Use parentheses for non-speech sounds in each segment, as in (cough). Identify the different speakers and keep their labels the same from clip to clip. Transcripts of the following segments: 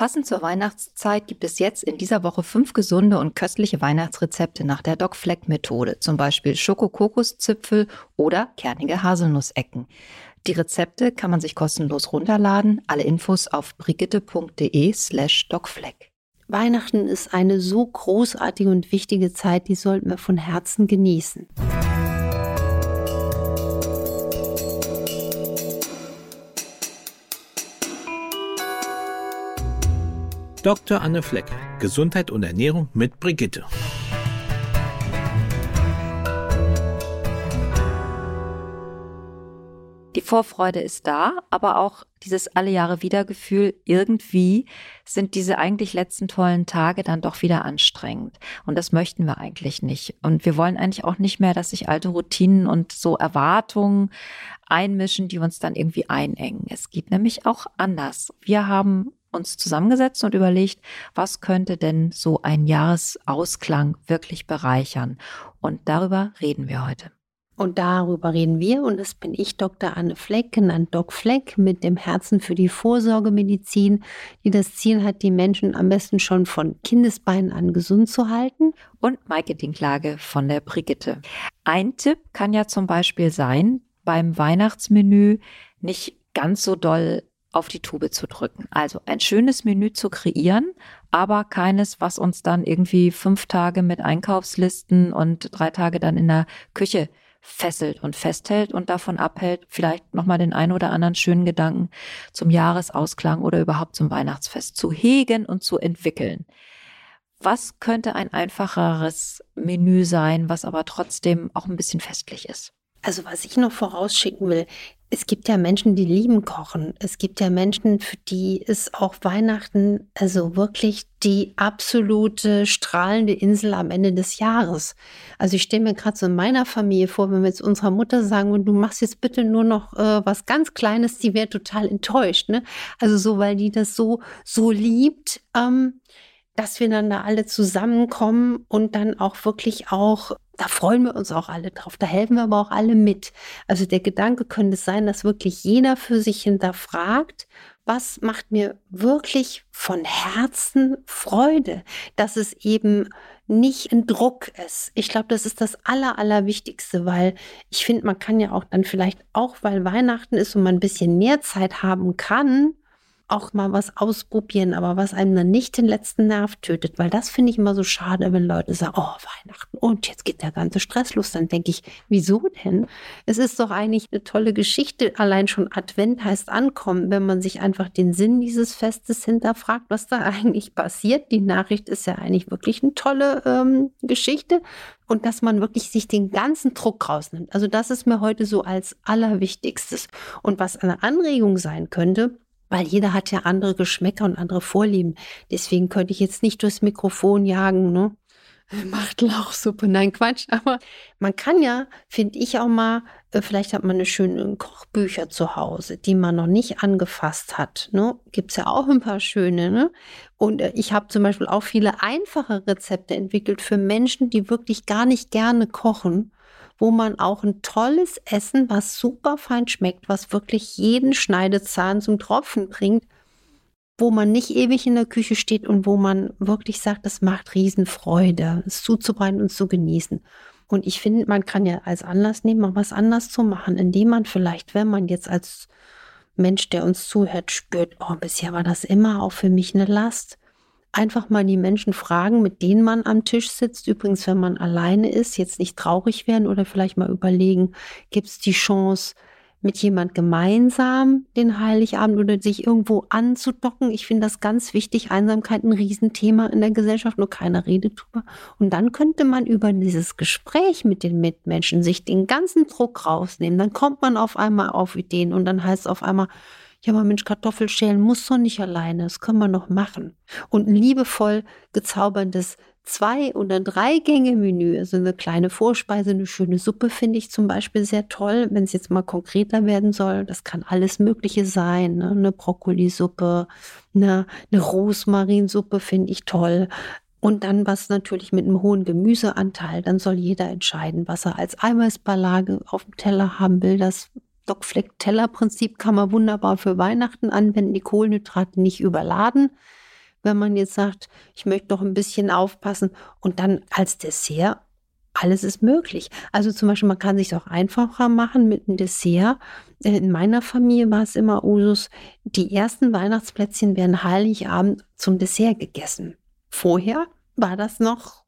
Speaker 1: Passend zur Weihnachtszeit gibt es jetzt in dieser Woche fünf gesunde und köstliche Weihnachtsrezepte nach der Doc Fleck Methode, zum Beispiel Schoko-Kokos-Zipfel oder kernige Haselnussecken. Die Rezepte kann man sich kostenlos runterladen. Alle Infos auf brigitte.de slash docfleck.
Speaker 2: Weihnachten ist eine so großartige und wichtige Zeit, die sollten wir von Herzen genießen.
Speaker 3: Dr. Anne Fleck, Gesundheit und Ernährung mit Brigitte.
Speaker 1: Die Vorfreude ist da, aber auch dieses alle Jahre Wiedergefühl, irgendwie sind diese eigentlich letzten tollen Tage dann doch wieder anstrengend. Und das möchten wir eigentlich nicht. Und wir wollen eigentlich auch nicht mehr, dass sich alte Routinen und so Erwartungen einmischen, die uns dann irgendwie einengen. Es geht nämlich auch anders. Wir haben uns zusammengesetzt und überlegt, was könnte denn so ein Jahresausklang wirklich bereichern. Und darüber reden wir heute.
Speaker 2: Und darüber reden wir und das bin ich, Dr. Anne Fleck, genannt Doc Fleck, mit dem Herzen für die Vorsorgemedizin, die das Ziel hat, die Menschen am besten schon von Kindesbeinen an gesund zu halten.
Speaker 1: Und Maike Dinklage von der Brigitte. Ein Tipp kann ja zum Beispiel sein, beim Weihnachtsmenü nicht ganz so doll auf die Tube zu drücken. Also ein schönes Menü zu kreieren, aber keines, was uns dann irgendwie fünf Tage mit Einkaufslisten und drei Tage dann in der Küche fesselt und festhält und davon abhält, vielleicht nochmal den einen oder anderen schönen Gedanken zum Jahresausklang oder überhaupt zum Weihnachtsfest zu hegen und zu entwickeln. Was könnte ein einfacheres Menü sein, was aber trotzdem auch ein bisschen festlich ist?
Speaker 2: Also was ich noch vorausschicken will, es gibt ja Menschen, die lieben Kochen. Es gibt ja Menschen, für die ist auch Weihnachten also wirklich die absolute strahlende Insel am Ende des Jahres. Also ich stelle mir gerade so in meiner Familie vor, wenn wir jetzt unserer Mutter sagen, du machst jetzt bitte nur noch äh, was ganz Kleines, die wäre total enttäuscht. Ne? Also so, weil die das so, so liebt. Ähm, dass wir dann da alle zusammenkommen und dann auch wirklich auch, da freuen wir uns auch alle drauf, da helfen wir aber auch alle mit. Also der Gedanke könnte sein, dass wirklich jeder für sich hinterfragt, was macht mir wirklich von Herzen Freude, dass es eben nicht ein Druck ist. Ich glaube, das ist das Aller, Allerwichtigste, weil ich finde, man kann ja auch dann vielleicht, auch weil Weihnachten ist und man ein bisschen mehr Zeit haben kann, auch mal was ausprobieren, aber was einem dann nicht den letzten Nerv tötet, weil das finde ich immer so schade, wenn Leute sagen, oh, Weihnachten und jetzt geht der ganze Stress los. Dann denke ich, wieso denn? Es ist doch eigentlich eine tolle Geschichte. Allein schon Advent heißt ankommen, wenn man sich einfach den Sinn dieses Festes hinterfragt, was da (laughs) eigentlich passiert. Die Nachricht ist ja eigentlich wirklich eine tolle ähm, Geschichte und dass man wirklich sich den ganzen Druck rausnimmt. Also das ist mir heute so als allerwichtigstes. Und was eine Anregung sein könnte, weil jeder hat ja andere Geschmäcker und andere Vorlieben. Deswegen könnte ich jetzt nicht durchs Mikrofon jagen, ne? (laughs) Macht Lauchsuppe, nein, Quatsch. Aber man kann ja, finde ich auch mal, äh, vielleicht hat man eine schöne Kochbücher zu Hause, die man noch nicht angefasst hat. Ne? Gibt es ja auch ein paar schöne. Ne? Und äh, ich habe zum Beispiel auch viele einfache Rezepte entwickelt für Menschen, die wirklich gar nicht gerne kochen wo man auch ein tolles Essen, was super fein schmeckt, was wirklich jeden Schneidezahn zum Tropfen bringt, wo man nicht ewig in der Küche steht und wo man wirklich sagt, das macht Riesenfreude, es zuzubereiten und zu genießen. Und ich finde, man kann ja als Anlass nehmen, mal was anders zu machen, indem man vielleicht, wenn man jetzt als Mensch, der uns zuhört, spürt, oh, bisher war das immer auch für mich eine Last, einfach mal die Menschen fragen, mit denen man am Tisch sitzt. Übrigens, wenn man alleine ist, jetzt nicht traurig werden oder vielleicht mal überlegen, gibt es die Chance, mit jemand gemeinsam den Heiligabend oder sich irgendwo anzudocken. Ich finde das ganz wichtig. Einsamkeit ein Riesenthema in der Gesellschaft, nur keiner redet drüber. Und dann könnte man über dieses Gespräch mit den Mitmenschen sich den ganzen Druck rausnehmen. Dann kommt man auf einmal auf Ideen und dann heißt es auf einmal, ja, aber Mensch, Kartoffelschälen muss doch nicht alleine, das können wir noch machen. Und ein liebevoll gezauberndes Zwei- oder Drei-Gänge-Menü, also eine kleine Vorspeise, eine schöne Suppe finde ich zum Beispiel sehr toll, wenn es jetzt mal konkreter werden soll. Das kann alles Mögliche sein, ne? eine Brokkolisuppe, eine, eine Rosmarinsuppe finde ich toll. Und dann was natürlich mit einem hohen Gemüseanteil, dann soll jeder entscheiden, was er als Eiweißbeilage auf dem Teller haben will. Das Stockfleck-Teller-Prinzip kann man wunderbar für Weihnachten anwenden, die Kohlenhydrate nicht überladen. wenn man jetzt sagt, ich möchte noch ein bisschen aufpassen und dann als Dessert, alles ist möglich. Also zum Beispiel, man kann sich auch einfacher machen mit einem Dessert. In meiner Familie war es immer Usus, die ersten Weihnachtsplätzchen werden Heiligabend zum Dessert gegessen. Vorher war das noch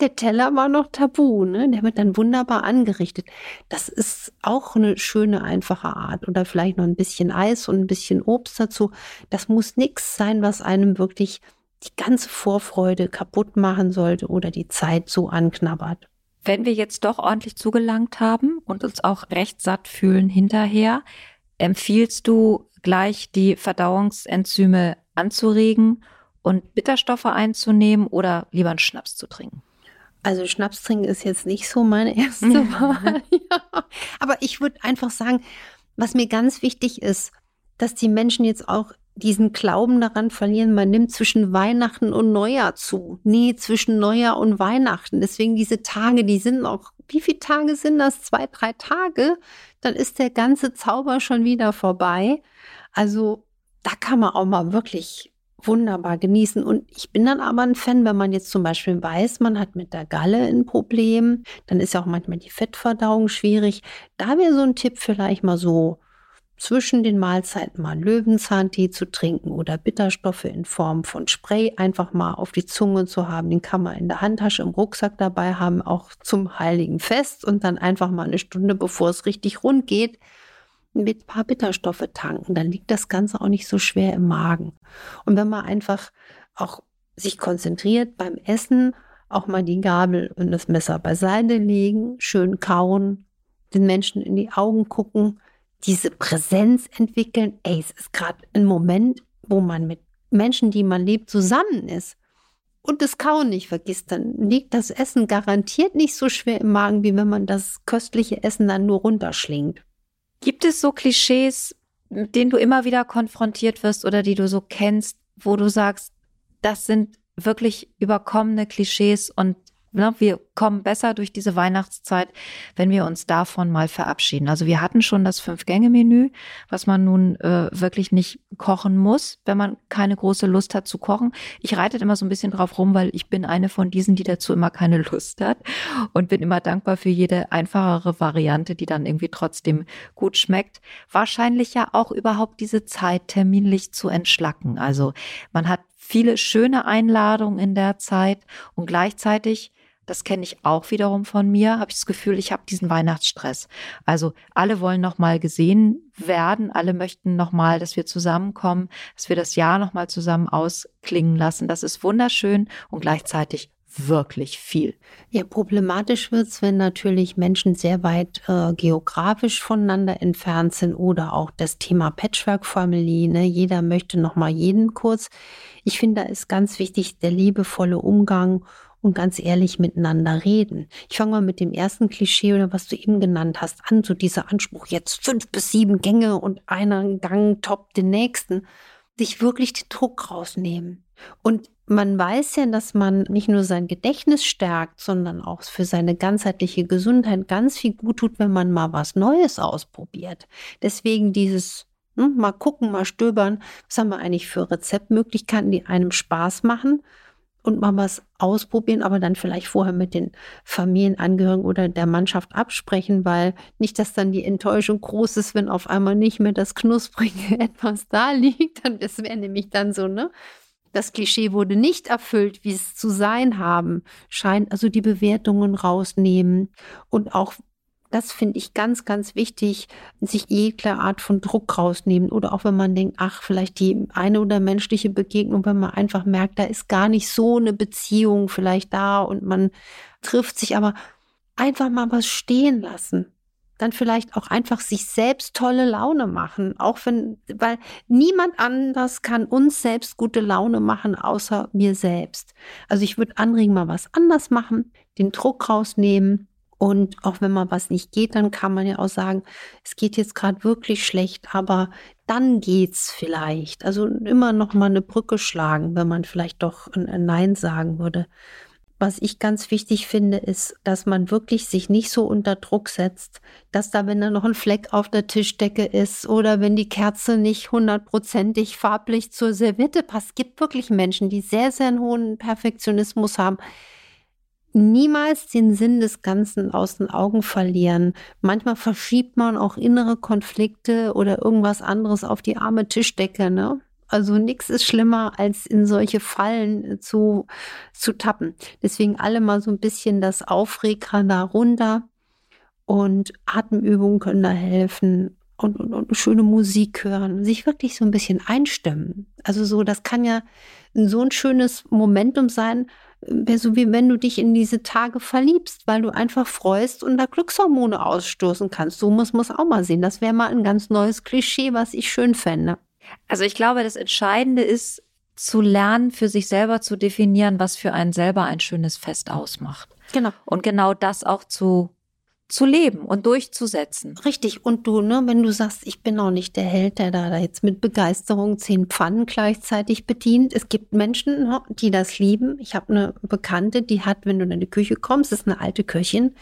Speaker 2: der Teller war noch tabu, ne? Der wird dann wunderbar angerichtet. Das ist auch eine schöne, einfache Art. Oder vielleicht noch ein bisschen Eis und ein bisschen Obst dazu. Das muss nichts sein, was einem wirklich die ganze Vorfreude kaputt machen sollte oder die Zeit so anknabbert.
Speaker 1: Wenn wir jetzt doch ordentlich zugelangt haben und uns auch recht satt fühlen hinterher, empfiehlst du gleich die Verdauungsenzyme anzuregen und Bitterstoffe einzunehmen oder lieber einen Schnaps zu trinken?
Speaker 2: Also Schnaps trinken ist jetzt nicht so meine erste Wahl. (laughs) ja. Aber ich würde einfach sagen, was mir ganz wichtig ist, dass die Menschen jetzt auch diesen Glauben daran verlieren, man nimmt zwischen Weihnachten und Neujahr zu. Nee, zwischen Neujahr und Weihnachten. Deswegen diese Tage, die sind auch, wie viele Tage sind das? Zwei, drei Tage? Dann ist der ganze Zauber schon wieder vorbei. Also da kann man auch mal wirklich wunderbar genießen. Und ich bin dann aber ein Fan, wenn man jetzt zum Beispiel weiß, man hat mit der Galle ein Problem, dann ist ja auch manchmal die Fettverdauung schwierig. Da wäre so ein Tipp vielleicht mal so zwischen den Mahlzeiten mal Löwenzahntee zu trinken oder Bitterstoffe in Form von Spray einfach mal auf die Zunge zu haben. Den kann man in der Handtasche im Rucksack dabei haben, auch zum Heiligen Fest und dann einfach mal eine Stunde, bevor es richtig rund geht, mit paar Bitterstoffe tanken, dann liegt das Ganze auch nicht so schwer im Magen. Und wenn man einfach auch sich konzentriert beim Essen, auch mal die Gabel und das Messer beiseite legen, schön kauen, den Menschen in die Augen gucken, diese Präsenz entwickeln. Ey, es ist gerade ein Moment, wo man mit Menschen, die man liebt, zusammen ist und das Kauen nicht vergisst, dann liegt das Essen garantiert nicht so schwer im Magen, wie wenn man das köstliche Essen dann nur runterschlingt.
Speaker 1: Gibt es so Klischees, mit denen du immer wieder konfrontiert wirst oder die du so kennst, wo du sagst, das sind wirklich überkommene Klischees und ne, wir kommen besser durch diese Weihnachtszeit, wenn wir uns davon mal verabschieden. Also wir hatten schon das Fünf-Gänge-Menü, was man nun äh, wirklich nicht kochen muss, wenn man keine große Lust hat zu kochen. Ich reite immer so ein bisschen drauf rum, weil ich bin eine von diesen, die dazu immer keine (laughs) Lust hat und bin immer dankbar für jede einfachere Variante, die dann irgendwie trotzdem gut schmeckt. Wahrscheinlich ja auch überhaupt diese Zeit terminlich zu entschlacken. Also man hat viele schöne Einladungen in der Zeit und gleichzeitig das kenne ich auch wiederum von mir, habe ich das Gefühl, ich habe diesen Weihnachtsstress. Also alle wollen noch mal gesehen werden, alle möchten noch mal, dass wir zusammenkommen, dass wir das Jahr noch mal zusammen ausklingen lassen. Das ist wunderschön und gleichzeitig wirklich viel.
Speaker 2: Ja, problematisch wird's, wenn natürlich Menschen sehr weit äh, geografisch voneinander entfernt sind oder auch das Thema Patchwork-Family. Ne? Jeder möchte noch mal jeden kurz. Ich finde, da ist ganz wichtig der liebevolle Umgang und ganz ehrlich miteinander reden. Ich fange mal mit dem ersten Klischee oder was du eben genannt hast an, so dieser Anspruch, jetzt fünf bis sieben Gänge und einer Gang toppt den nächsten. Sich wirklich den Druck rausnehmen. Und man weiß ja, dass man nicht nur sein Gedächtnis stärkt, sondern auch für seine ganzheitliche Gesundheit ganz viel gut tut, wenn man mal was Neues ausprobiert. Deswegen dieses hm, mal gucken, mal stöbern, was haben wir eigentlich für Rezeptmöglichkeiten, die einem Spaß machen und mal was ausprobieren, aber dann vielleicht vorher mit den Familienangehörigen oder der Mannschaft absprechen, weil nicht, dass dann die Enttäuschung groß ist, wenn auf einmal nicht mehr das Knusprige (laughs) etwas da liegt. Und das wäre nämlich dann so, ne? Das Klischee wurde nicht erfüllt, wie es zu sein haben scheint. Also die Bewertungen rausnehmen und auch das finde ich ganz, ganz wichtig, sich jegliche Art von Druck rausnehmen. Oder auch wenn man denkt, ach, vielleicht die eine oder menschliche Begegnung, wenn man einfach merkt, da ist gar nicht so eine Beziehung vielleicht da und man trifft sich, aber einfach mal was stehen lassen. Dann vielleicht auch einfach sich selbst tolle Laune machen. Auch wenn, weil niemand anders kann uns selbst gute Laune machen, außer mir selbst. Also ich würde anregen, mal was anders machen, den Druck rausnehmen und auch wenn mal was nicht geht, dann kann man ja auch sagen, es geht jetzt gerade wirklich schlecht, aber dann geht's vielleicht. Also immer noch mal eine Brücke schlagen, wenn man vielleicht doch ein Nein sagen würde. was ich ganz wichtig finde, ist, dass man wirklich sich nicht so unter Druck setzt, dass da, wenn da noch ein Fleck auf der Tischdecke ist oder wenn die Kerze nicht hundertprozentig farblich zur Serviette passt. Gibt wirklich Menschen, die sehr, sehr einen hohen Perfektionismus haben. Niemals den Sinn des Ganzen aus den Augen verlieren. Manchmal verschiebt man auch innere Konflikte oder irgendwas anderes auf die arme Tischdecke, ne? Also nichts ist schlimmer, als in solche Fallen äh, zu, zu tappen. Deswegen alle mal so ein bisschen das Aufreger da runter und Atemübungen können da helfen und, und, und schöne Musik hören, sich wirklich so ein bisschen einstimmen. Also so, das kann ja so ein schönes Momentum sein, äh, so wie wenn du dich in diese Tage verliebst, weil du einfach freust und da Glückshormone ausstoßen kannst. So muss man es auch mal sehen. Das wäre mal ein ganz neues Klischee, was ich schön fände.
Speaker 1: Also ich glaube, das Entscheidende ist zu lernen, für sich selber zu definieren, was für einen selber ein schönes Fest ausmacht.
Speaker 2: Genau.
Speaker 1: Und genau das auch zu zu leben und durchzusetzen.
Speaker 2: Richtig. Und du, ne, wenn du sagst, ich bin auch nicht der Held, der da jetzt mit Begeisterung zehn Pfannen gleichzeitig bedient. Es gibt Menschen, ne, die das lieben. Ich habe eine Bekannte, die hat, wenn du in die Küche kommst, ist eine alte Köchin,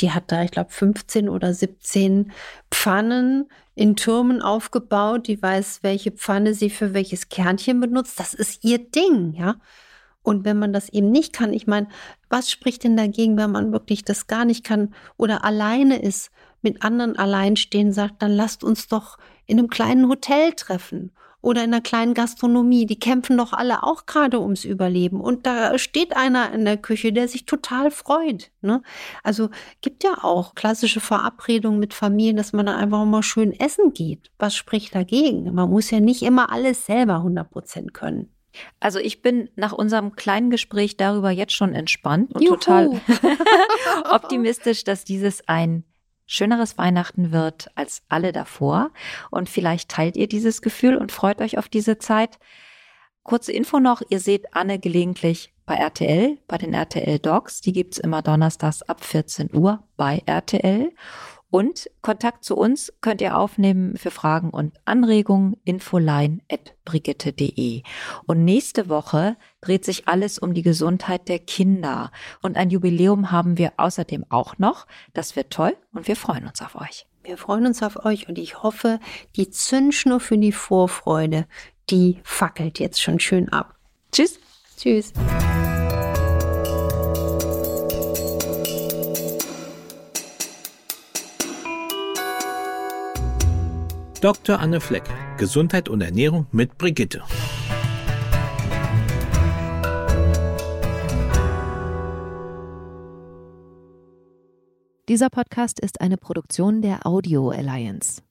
Speaker 2: die hat da, ich glaube, 15 oder 17 Pfannen in Türmen aufgebaut. Die weiß, welche Pfanne sie für welches Kernchen benutzt. Das ist ihr Ding, ja. Und wenn man das eben nicht kann, ich meine, was spricht denn dagegen, wenn man wirklich das gar nicht kann oder alleine ist, mit anderen alleinstehen, sagt, dann lasst uns doch in einem kleinen Hotel treffen oder in einer kleinen Gastronomie. Die kämpfen doch alle auch gerade ums Überleben. Und da steht einer in der Küche, der sich total freut. Ne? Also gibt ja auch klassische Verabredungen mit Familien, dass man dann einfach mal schön essen geht. Was spricht dagegen? Man muss ja nicht immer alles selber 100 Prozent können.
Speaker 1: Also ich bin nach unserem kleinen Gespräch darüber jetzt schon entspannt und Juhu. total (laughs) (laughs) optimistisch, dass dieses ein schöneres Weihnachten wird als alle davor. Und vielleicht teilt ihr dieses Gefühl und freut euch auf diese Zeit. Kurze Info noch, ihr seht Anne gelegentlich bei RTL, bei den RTL Dogs. Die gibt's immer donnerstags ab 14 Uhr bei RTL. Und Kontakt zu uns könnt ihr aufnehmen für Fragen und Anregungen infoline.brigitte.de. Und nächste Woche dreht sich alles um die Gesundheit der Kinder. Und ein Jubiläum haben wir außerdem auch noch. Das wird toll und wir freuen uns auf euch.
Speaker 2: Wir freuen uns auf euch und ich hoffe, die Zündschnur für die Vorfreude, die fackelt jetzt schon schön ab.
Speaker 1: Tschüss.
Speaker 2: Tschüss.
Speaker 3: Dr. Anne Fleck, Gesundheit und Ernährung mit Brigitte.
Speaker 4: Dieser Podcast ist eine Produktion der Audio Alliance.